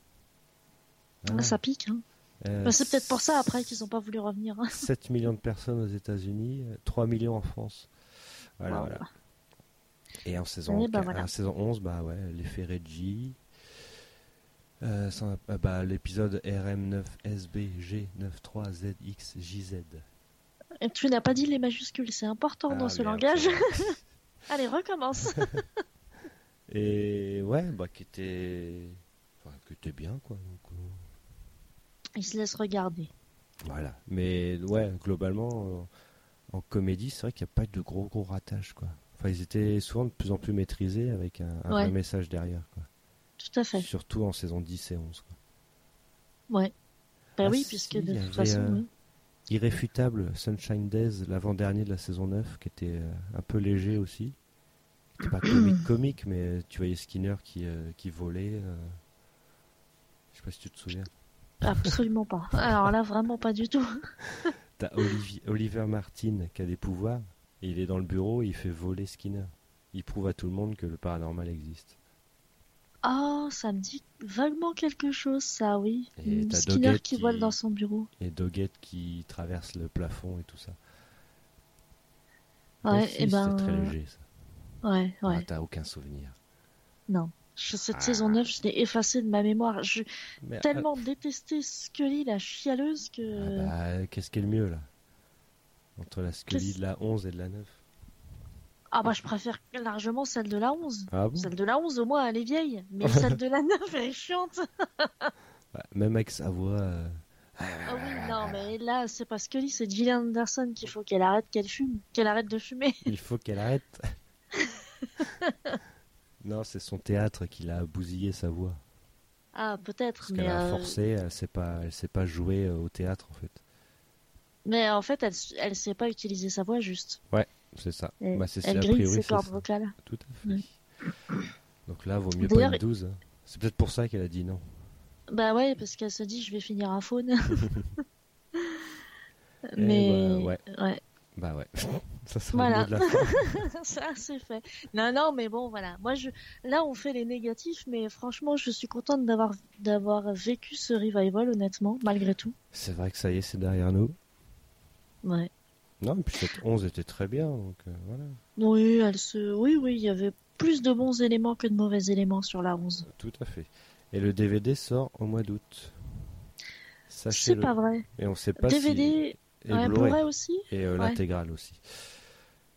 voilà. ça pique, hein. Euh, Bah, c'est peut-être pour ça après qu'ils n'ont pas voulu revenir. hein. 7 millions de personnes aux États-Unis, euh, 3 millions en France. Voilà, Wow. voilà. Et en saison, Eh ben, voilà. en saison 11, bah ouais, l'effet Reggie. Euh, euh, bah, l'épisode RM9SBG93ZXJZ. Et tu n'as pas dit les majuscules, c'est important dans Ah, ce merde, langage. Allez, recommence. Et ouais, bah qui était, enfin, qui était bien quoi. donc, euh, Il se laisse regarder. voilà. Mais ouais, globalement, euh, en comédie, c'est vrai qu'il n'y a pas de gros gros ratages quoi. Enfin, ils étaient souvent de plus en plus maîtrisés avec un, un Ouais. vrai message derrière quoi. Tout à fait. Surtout en saison 10 et 11 quoi. Ouais. Ah, oui, si, puisque de toute façon, euh, oui. Irréfutable Sunshine Days, l'avant-dernier de la saison 9, qui était un peu léger aussi. C'était pas comique, comique, mais tu voyais Skinner qui, euh, qui volait. euh, Je sais pas si tu te souviens. absolument pas. Alors là, vraiment pas du tout. T'as Olivi- Oliver Martin qui a des pouvoirs, et il est dans le bureau et il fait voler Skinner. Il prouve à tout le monde que le paranormal existe. Ah, ça me dit vaguement quelque chose, ça, oui. Et t'as Skinner qui qui- vole dans son bureau. Et Doggett qui traverse le plafond et tout ça. Ouais, et ben. C'était très léger ça. Ouais, ouais. Ah, T'as aucun souvenir. Non. Je- cette Ah. saison 9, je l'ai effacée de ma mémoire. Je Mais, tellement détesté Scully, la chialeuse, que. Ah bah, qu'est-ce qui est le mieux là? Entre la Scully de la 11 et de la 9 Ah bah je préfère largement celle de la 11. Ah bon? Celle de la 11 au moins elle est vieille, mais celle de la 9 elle est chiante. Ouais, Même avec sa voix. euh, Ah oui, non mais là c'est pas Scully, c'est Gillian Anderson qu'il faut qu'elle arrête qu'elle fume, qu'elle arrête de fumer. il faut qu'elle arrête. non, c'est son théâtre qui l'a bousillé sa voix. Ah peut-être, Parce mais, qu'elle a euh, forcé, elle sait elle sait pas jouer euh, au théâtre en fait. mais en fait elle, elle sait pas utiliser sa voix juste. C'est ça. Elle, Bah, c'est elle a grille ses cordes vocales. Tout à fait. Ouais. Donc là, vaut mieux pas une 12. hein. C'est peut-être pour ça qu'elle a dit non. Bah ouais, parce qu'elle se dit je vais finir à faune. Eh mais bah, ouais. ouais. Bah ouais. ça sera Voilà. le mot de la fin. Ça, c'est fait. Non, non, mais bon, voilà. Moi, je, là, on fait les négatifs, mais franchement, je suis contente d'avoir, d'avoir vécu ce revival, honnêtement, malgré tout. C'est vrai que ça y est, c'est derrière nous. Ouais. Non, et puis cette 11 était très bien, donc euh, voilà. Oui, elle se, oui, oui, il y avait plus de bons éléments que de mauvais éléments sur la 11. Tout à fait. Et le DVD sort au mois d'août. C'est pas vrai. Et on sait pas DVD, si... Et ouais, Blu-ray. Blu-ray aussi? Et euh, Ouais. l'intégrale aussi.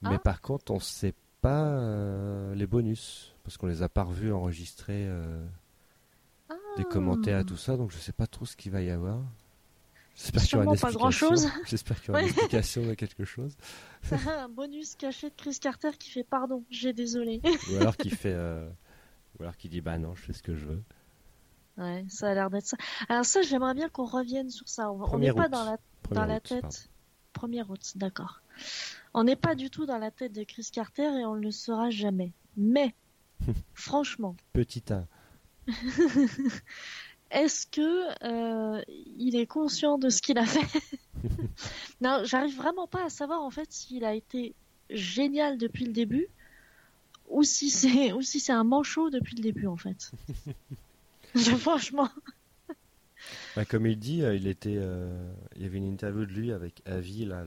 Mais Ah. par contre, on sait pas euh, les bonus. Parce qu'on les a pas revus enregistrer euh, des Ah. commentaires et tout ça. Donc je sais pas trop ce qu'il va y avoir. J'espère qu'il y aura pas explication. grand-chose. J'espère qu'il y aura une explication de quelque chose. un bonus caché de Chris Carter qui fait pardon, j'ai désolé. Ou alors qu'il fait. euh, Ou alors qu'il dit bah non, je fais ce que je veux. Ouais, ça a l'air d'être ça. Alors ça, j'aimerais bien qu'on revienne sur ça. On n'est pas dans la Dans la tête. pardon. 1er août, d'accord. On n'est pas du tout dans la tête de Chris Carter et on ne le sera jamais. Mais, franchement, Petit 1. est-ce que euh, il est conscient de ce qu'il a fait? Non, j'arrive vraiment pas à savoir en fait s'il a été génial depuis le début ou si c'est ou si c'est un manchot depuis le début en fait. Franchement. Bah, comme il dit, euh, il était, euh, il y avait une interview de lui avec Avi là,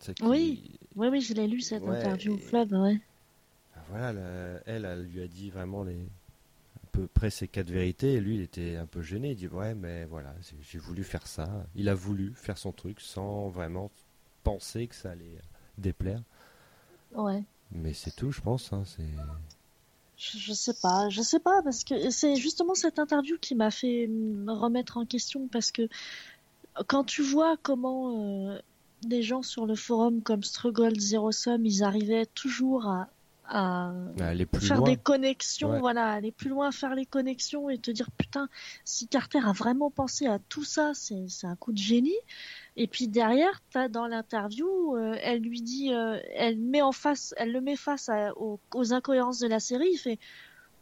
qui- Oui. Oui, oui, je l'ai lu cette Ouais, interview au et- club, ouais. Ah, Voilà, elle, elle lui a dit vraiment les, à peu près ses quatre vérités, et lui, il était un peu gêné. Il dit ouais, mais voilà, j'ai- j'ai voulu faire ça. Il a voulu faire son truc sans vraiment penser que ça allait déplaire. Ouais. Mais c'est tout, je pense. hein, c'est je, sais pas, je sais pas parce que c'est justement cette interview qui m'a fait me remettre en question parce que quand tu vois comment euh, des gens sur le forum comme Struggle Zero Sum, ils arrivaient toujours à, à Aller plus faire loin. des connexions, Ouais. voilà, aller plus loin, faire les connexions et te dire putain, si Carter a vraiment pensé à tout ça, c'est un coup de génie. Et puis derrière, t'as dans l'interview, euh, elle lui dit, euh, elle met en face, elle le met face à- aux, aux incohérences de la série. Il fait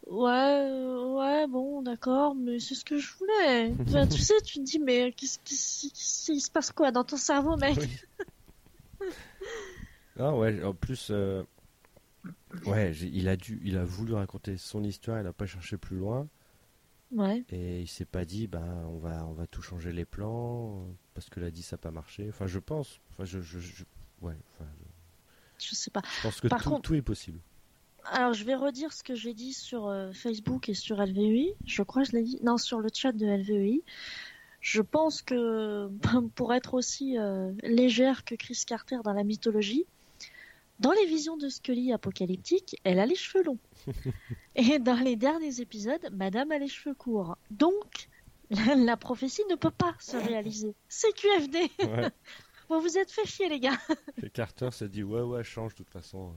ouais, euh, ouais, bon, d'accord, mais c'est ce que je voulais. Tu sais, tu te dis mais qu'est-ce qui qu'est-ce qui se passe quoi dans ton cerveau, mec? Oui. Ah ouais, en plus, euh, ouais, il a dû, il a voulu raconter son histoire, il a pas cherché plus loin, Ouais. et il s'est pas dit, ben, on va, on va tout changer les plans, parce que l'a dit ça n'a pas marché. Enfin, je pense, enfin, je, je, je- ouais, enfin, je, Je sais pas. je pense que Par tout, contre- tout est possible. Alors, je vais redire ce que j'ai dit sur euh, Facebook et sur LVEI. Je crois que je l'ai dit. Non, sur le chat de LVEI. Je pense que pour être aussi euh, légère que Chris Carter dans la mythologie, dans les visions de Scully apocalyptiques, elle a les cheveux longs. et dans les derniers épisodes, Madame a les cheveux courts. Donc, la, la prophétie ne peut pas se réaliser. C'est QFD. Ouais. Vous vous êtes fait chier, les gars. Et Carter s'est dit, ouais, ouais, change de toute façon.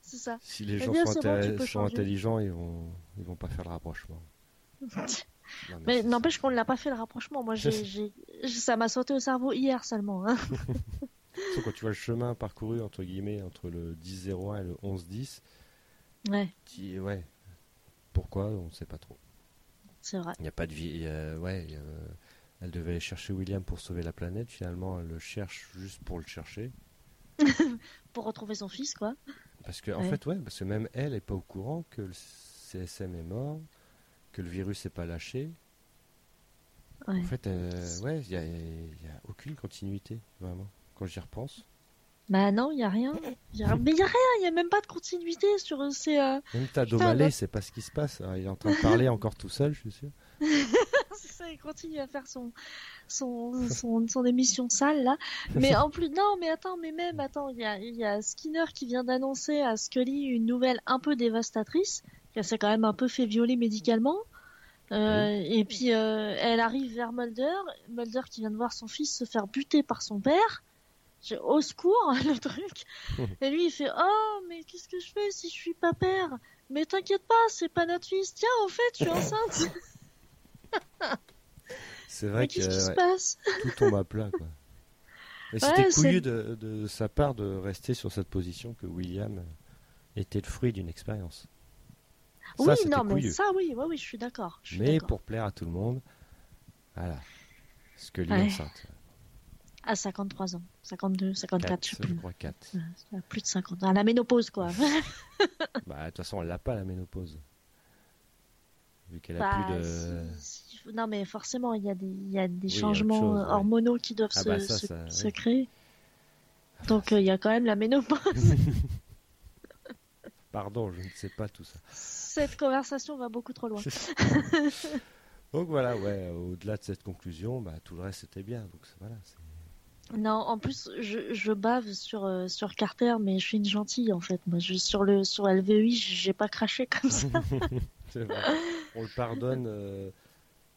C'est ça. Si les Eh gens bien, sont, bon, intelligents, ils vont, ils vont pas faire le rapprochement. Non, Mais n'empêche qu'on ne l'a pas fait le rapprochement. Moi, j'ai- ça m'a sauté au cerveau hier seulement. hein. Surtout quand tu vois le chemin parcouru entre guillemets entre le 10-01 et le 11-10, Ouais, qui ouais. Pourquoi on ne sait pas trop. c'est vrai. Il n'y a pas de vie. a- ouais, a- elle devait aller chercher William pour sauver la planète. Finalement, elle le cherche juste pour le chercher. Pour retrouver son fils, quoi. Parce que en fait, ouais, parce que même elle est pas au courant que le CSM est mort, que le virus n'est pas lâché. Ouais. En fait, euh, ouais, il n'y a aucune continuité vraiment. Quand j'y repense, Bah non, il y a rien. Y a- Mais il y a rien. Il y a même pas de continuité sur. C'est. euh, même Tad Putain, O'Malley, bah- c'est pas ce qui se passe. Alors, il est en train de parler encore tout seul, je suis sûr. c'est ça, il continue à faire son, son, son, son émission sale là. Mais en plus, non, mais attends, mais même, attends, il y a, y a Skinner qui vient d'annoncer à Scully une nouvelle un peu dévastatrice, qu'elle s'est quand même un peu fait violer médicalement. Euh, Et puis euh, elle arrive vers Mulder, Mulder qui vient de voir son fils se faire buter par son père. J'ai au secours le truc. Et lui il fait oh mais qu'est-ce que je fais si je suis pas père? Mais t'inquiète pas, c'est pas notre fils. Tiens en fait je suis enceinte. C'est Mais vrai que qui se passe? tout tombe à plat. Quoi. Et Ouais, c'était couillu de, de sa part de rester sur cette position que William était le fruit d'une expérience. Ça, Oui non mais ça oui oui oui je suis d'accord. Mais pour plaire à tout le monde, voilà. Ce que Ouais. enceinte. À 53 ans, 52, 54, Quatre, je sais je plus. crois 4. Ouais, Plus de 50 ans. À la ménopause quoi. bah, de toute façon, elle l'a pas la ménopause. Vu qu'elle a Bah, plus de. si- si- Non, mais forcément, il y a des, y a changements chose, ouais. hormonaux qui doivent Ah se, bah, ça, se, ça, se oui. créer. Donc, euh, il y a quand même la ménopause. Pardon, je ne sais pas tout ça. Cette conversation va beaucoup trop loin. Donc voilà, ouais, au-delà de cette conclusion, bah, tout le reste c'était bien. Donc voilà, c'est- Non, en plus, je, je bave sur, euh, sur Carter, mais je suis une gentille, en fait. Moi, je, sur, le, sur LVI, j'ai pas craché comme ça. c'est vrai. On le pardonne. euh,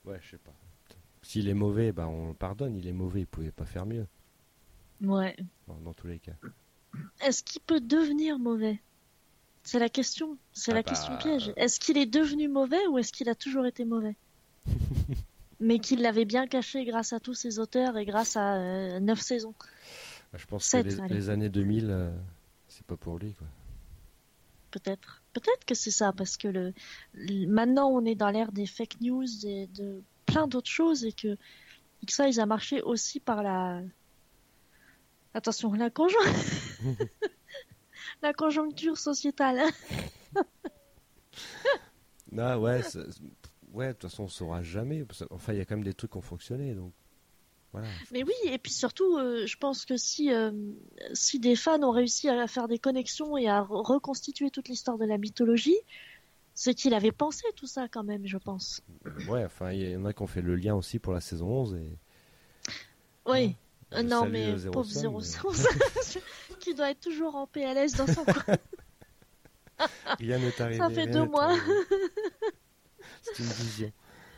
Ouais, je sais pas. S'il est mauvais, bah, on le pardonne. Il est mauvais, il pouvait pas faire mieux. ouais. Dans, dans tous les cas. Est-ce qu'il peut devenir mauvais? C'est la question. C'est Ah la bah, question piège. Est-ce qu'il est devenu mauvais ou est-ce qu'il a toujours été mauvais? Mais qu'il l'avait bien caché grâce à tous ses auteurs et grâce à euh, neuf saisons. Bah, je pense que les, années 2000, euh, c'est pas pour lui. Peut-être. Peut-être que c'est ça, parce que le, le- maintenant on est dans l'ère des fake news et de plein d'autres choses et que X-Files a marché aussi par la. Attention, la conjoncture. la conjoncture sociétale. Ah ouais, ouais, de toute façon, on saura jamais. Enfin, il y a quand même des trucs qui ont fonctionné. Donc voilà. Mais oui, et puis surtout, euh, je pense que si, euh, si des fans ont réussi à faire des connexions et à re- reconstituer toute l'histoire de la mythologie, c'est qu'il avait pensé tout ça quand même, je pense. Ouais, enfin, il y en a qui ont fait le lien aussi pour la saison 11. Et... Oui. Je Euh, non, mais pauvre somme, zéro mais- somme, qui doit être toujours en PLS dans son coin. Rien n'est arrivé. Ça fait deux mois. C'est une vision.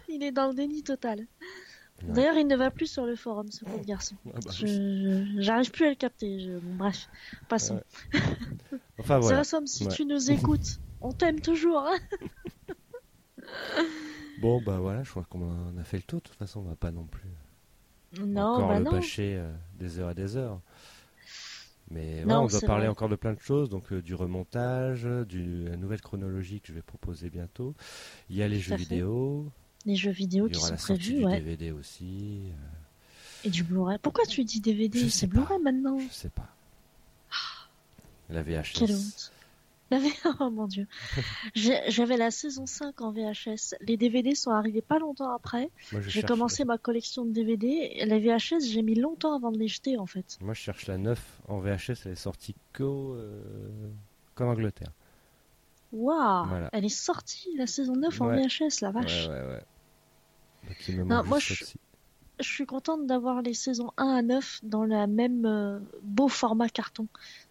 Il est dans le déni total. Ouais. D'ailleurs, il ne va plus sur le forum, ce pauvre garçon. Ah bah Je- J'arrive plus à le capter. je- bon, bref, passons. Ouais. Enfin voilà. Zerassom, si Ouais. tu nous écoutes, on t'aime toujours. hein. Bon bah voilà, je crois qu'on en a fait le tour. De toute façon, on va pas non plus non, encore bah le non. bâcher euh, des heures et des heures. Mais ouais, on doit parler vrai. encore de plein de choses, donc euh, du remontage, du la nouvelle chronologie que je vais proposer bientôt. Il y a les Tout jeux vidéo, Les jeux vidéo qui sont prévus, du ouais. DVD aussi. euh, Et du Blu-ray. Pourquoi tu dis DVD C'est. Blu-ray maintenant. je sais pas. La VHS. Quelle honte. La Oh mon dieu. J'avais la saison 5 en VHS. Les DVD sont arrivés pas longtemps après. J'ai commencé ma collection de DVD. Et les VHS, j'ai mis longtemps avant de les jeter en fait. la- Moi, je cherche la 9 en VHS. Elle est sortie qu'au euh, qu'en Angleterre. Waouh Voilà. Elle est sortie la saison 9 en. VHS, la vache. Ouais, ouais, ouais. Donc, il me Non, moi, je- celle-ci. Je suis contente d'avoir les saisons 1 à 9 dans le même euh, beau format carton.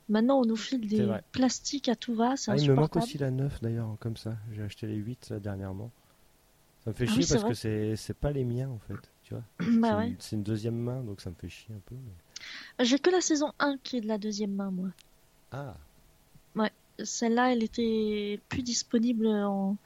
Maintenant, on nous file des plastiques à tout va, c'est Ah, il me manque aussi la 9 d'ailleurs, comme ça. J'ai acheté les 8 là, dernièrement. Ça me fait Ah chier oui, parce vrai. que c'est pas les miens en fait. Tu vois Bah c'est ouais. une, deuxième main donc ça me fait chier un peu. mais- J'ai que la saison 1 qui est de la deuxième main, moi. Ah, Celle-là, elle était plus disponible en...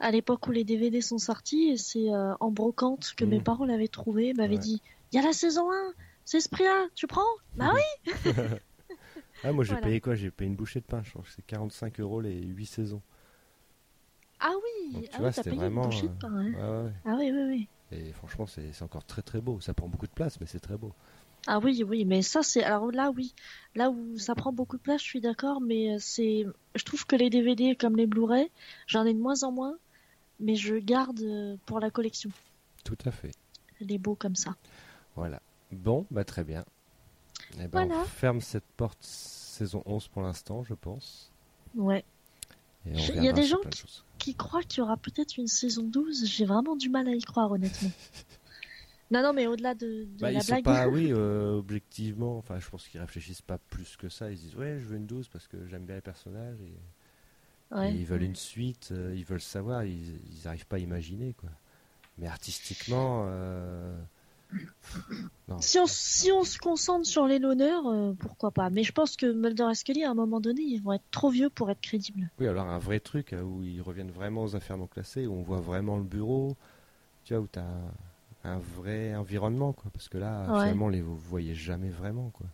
à l'époque où les DVD sont sortis. Et c'est euh, en brocante que mes parents l'avaient trouvé. M'avaient Ouais. dit Il y a la saison 1, c'est ce prix-là, tu prends? Bah oui ah moi j'ai Voilà. payé quoi? J'ai payé une bouchée de pain, je crois que c'est 45 euros les 8 saisons. Ah oui Donc, tu Ah vois, oui, payé vraiment, une bouchée de euh, pain, hein. Ouais, ouais. Ah oui, oui, oui. Et franchement, c'est c'est encore très très beau. Ça prend beaucoup de place, mais c'est très beau. Ah oui, oui, mais ça c'est alors là oui, là où ça prend beaucoup de place, je suis d'accord, mais euh, c'est, je trouve que les DVD comme les Blu-ray, j'en ai de moins en moins, mais je garde euh, pour la collection Tout à fait. les beaux comme ça. Voilà. Bon, bah très bien. Eh ben, Voilà. On ferme cette porte saison 11 pour l'instant, je pense. Ouais. Il y a des gens. Qui croit qu'il y aura peut-être une saison 12 J'ai vraiment du mal à y croire honnêtement. non, non, mais au-delà de, de Bah, la ils sont blague. pas, oui, euh, objectivement, enfin, je pense qu'ils réfléchissent pas plus que ça. Ils disent, ouais, je veux une 12 parce que j'aime bien les personnages et, Ouais. ils veulent une suite, euh, ils veulent savoir, ils, ils arrivent pas à imaginer, quoi. Mais artistiquement, euh, non. Si on, si on se concentre sur les l'honneur, euh, pourquoi pas? Mais je pense que Mulder et Scully, à un moment donné, ils vont être trop vieux pour être crédibles. Oui, alors un vrai truc euh, où ils reviennent vraiment aux affaires non classées, où on voit vraiment le bureau, tu vois, où tu as un, vrai environnement, quoi. Parce que là, Ouais. finalement, les, vous voyez jamais vraiment, quoi.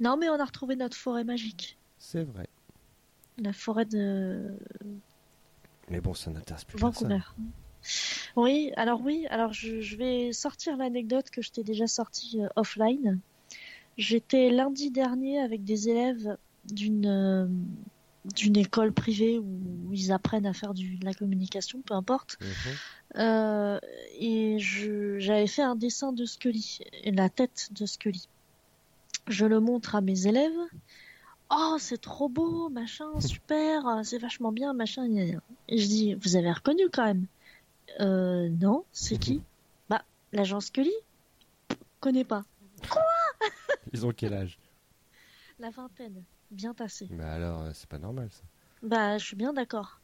Non, mais on a retrouvé notre forêt magique. C'est vrai. La forêt de Mais bon, ça n'intéresse plus personne. Vancouver. Oui, alors oui, alors je, je vais sortir l'anecdote que je t'ai déjà sortie euh, offline. J'étais lundi dernier avec des élèves d'une euh, d'une école privée où ils apprennent à faire du, de la communication, peu importe. Mhm. Euh, et j'avais fait un dessin de Scully, la tête de Scully. Je le montre à mes élèves. Oh, c'est trop beau, machin, super, c'est vachement bien, machin. Et je dis, vous avez reconnu quand même Euh, non, c'est qui Bah, l'agent Scully Connais pas. Ils ont quel âge La vingtaine, bien tassé. Bah alors, euh, c'est pas normal, ça. Bah, je suis bien d'accord.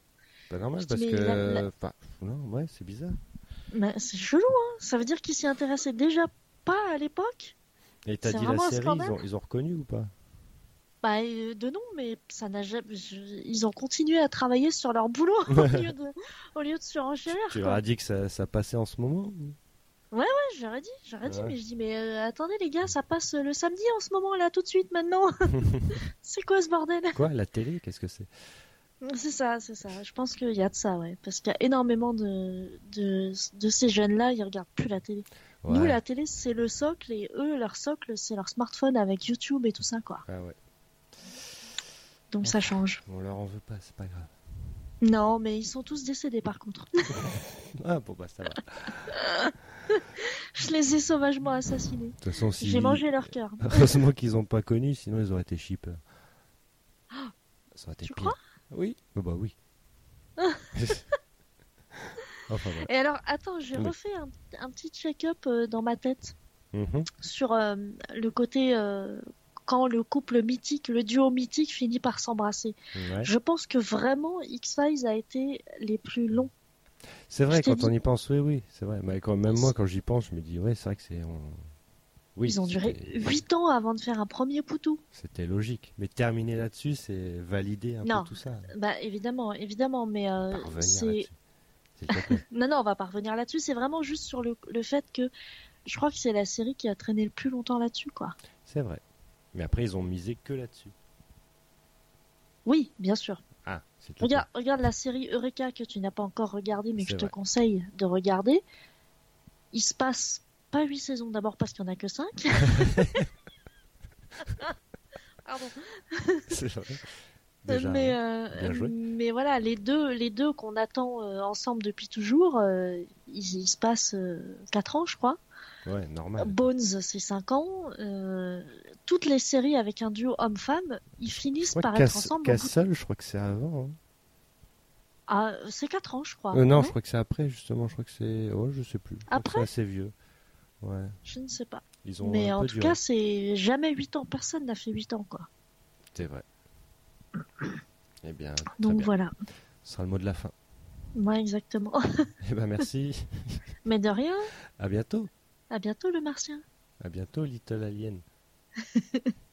Pas normal parce que. mais la- la- enfin, non, ouais, c'est bizarre. Mais c'est chelou, hein Ça veut dire qu'ils s'y intéressaient déjà pas à l'époque Et t'as dit la série, ils scandale. ont, ils ont reconnu ou pas Bah, euh, de nom, mais ça n'a jamais. je- Ils ont continué à travailler sur leur boulot au lieu de, au lieu de surenchérir. Tu leur as dit que ça, ça passait en ce moment Ouais, j'aurais dit, j'aurais dit, Ouais. mais je dis, mais euh, attendez les gars, ça passe le samedi en ce moment, là, tout de suite, maintenant. c'est quoi ce bordel? Quoi La télé Qu'est-ce que c'est? C'est ça, c'est ça. Je pense qu'il y a de ça, ouais. Parce qu'il y a énormément de, de, de ces jeunes-là, ils regardent plus la télé. Nous, Ouais. la télé, c'est le socle, et eux, leur socle, c'est leur smartphone avec YouTube et tout ça, quoi. Ah ouais. Donc ça change. On leur en veut pas, c'est pas grave. Non, mais ils sont tous décédés, par contre. Ah bon, bah ça va. Je les ai sauvagement assassinés. toute façon, si. J'ai mangé leur cœur. Heureusement qu'ils ont pas connu, sinon ils auraient été shippers. Ça aurait été Tu pire. crois? Oui. Oh, bah oui. enfin voilà. Et alors, attends, j'ai Oui. refait un, un petit check-up euh, dans ma tête Mhm. sur euh, le côté euh, quand le couple mythique, le duo mythique finit par s'embrasser. Ouais. Je pense que vraiment X-Files a été les plus longs. C'est vrai, quand on y pense, oui, oui, c'est vrai. Mais quand, même moi, quand j'y pense, je me dis, ouais, c'est vrai que c'est. on- Oui, Ils ont duré c'était- 8 ans avant de faire un premier poutou. C'était logique. Mais terminer là-dessus, c'est valider un Non. peu tout ça. Bah évidemment, évidemment, mais euh, c'est non non, on va pas revenir là-dessus. C'est vraiment juste sur le, le fait que je crois que c'est la série qui a traîné le plus longtemps là-dessus, quoi. c'est vrai. Mais après, ils ont misé que là-dessus. Oui, bien sûr. Ah, Regarde, regarde la série Eureka que tu n'as pas encore regardée, mais que je te conseille de regarder. Il se passe pas huit saisons d'abord parce qu'il n'y en a que 5. Pardon. C'est vrai. Déjà, mais, hein. euh, mais voilà, les deux, les deux qu'on attend euh, ensemble depuis toujours, euh, ils, ils se passent 4 ans, je crois. Ouais, normal. Bones, c'est 5 ans. Euh, toutes les séries avec un duo homme-femme, ils finissent Ouais, par Cass- être ensemble. Castle, je crois que c'est avant. hein. Ah, c'est 4 ans, je crois. Euh, non, je crois que c'est après, justement. Je crois que c'est. Oh, je sais plus. Je crois que Après C'est assez vieux. Ouais. Je ne sais pas. Ils ont Mais en tout duré. cas, c'est jamais 8 ans. Personne n'a fait 8 ans, quoi. C'est vrai. Eh bien, Donc bien. voilà. Ce sera le mot de la fin. Moi, exactement. Eh ben, merci. Mais de rien. à bientôt. À bientôt, le martien. À bientôt, Little Alien.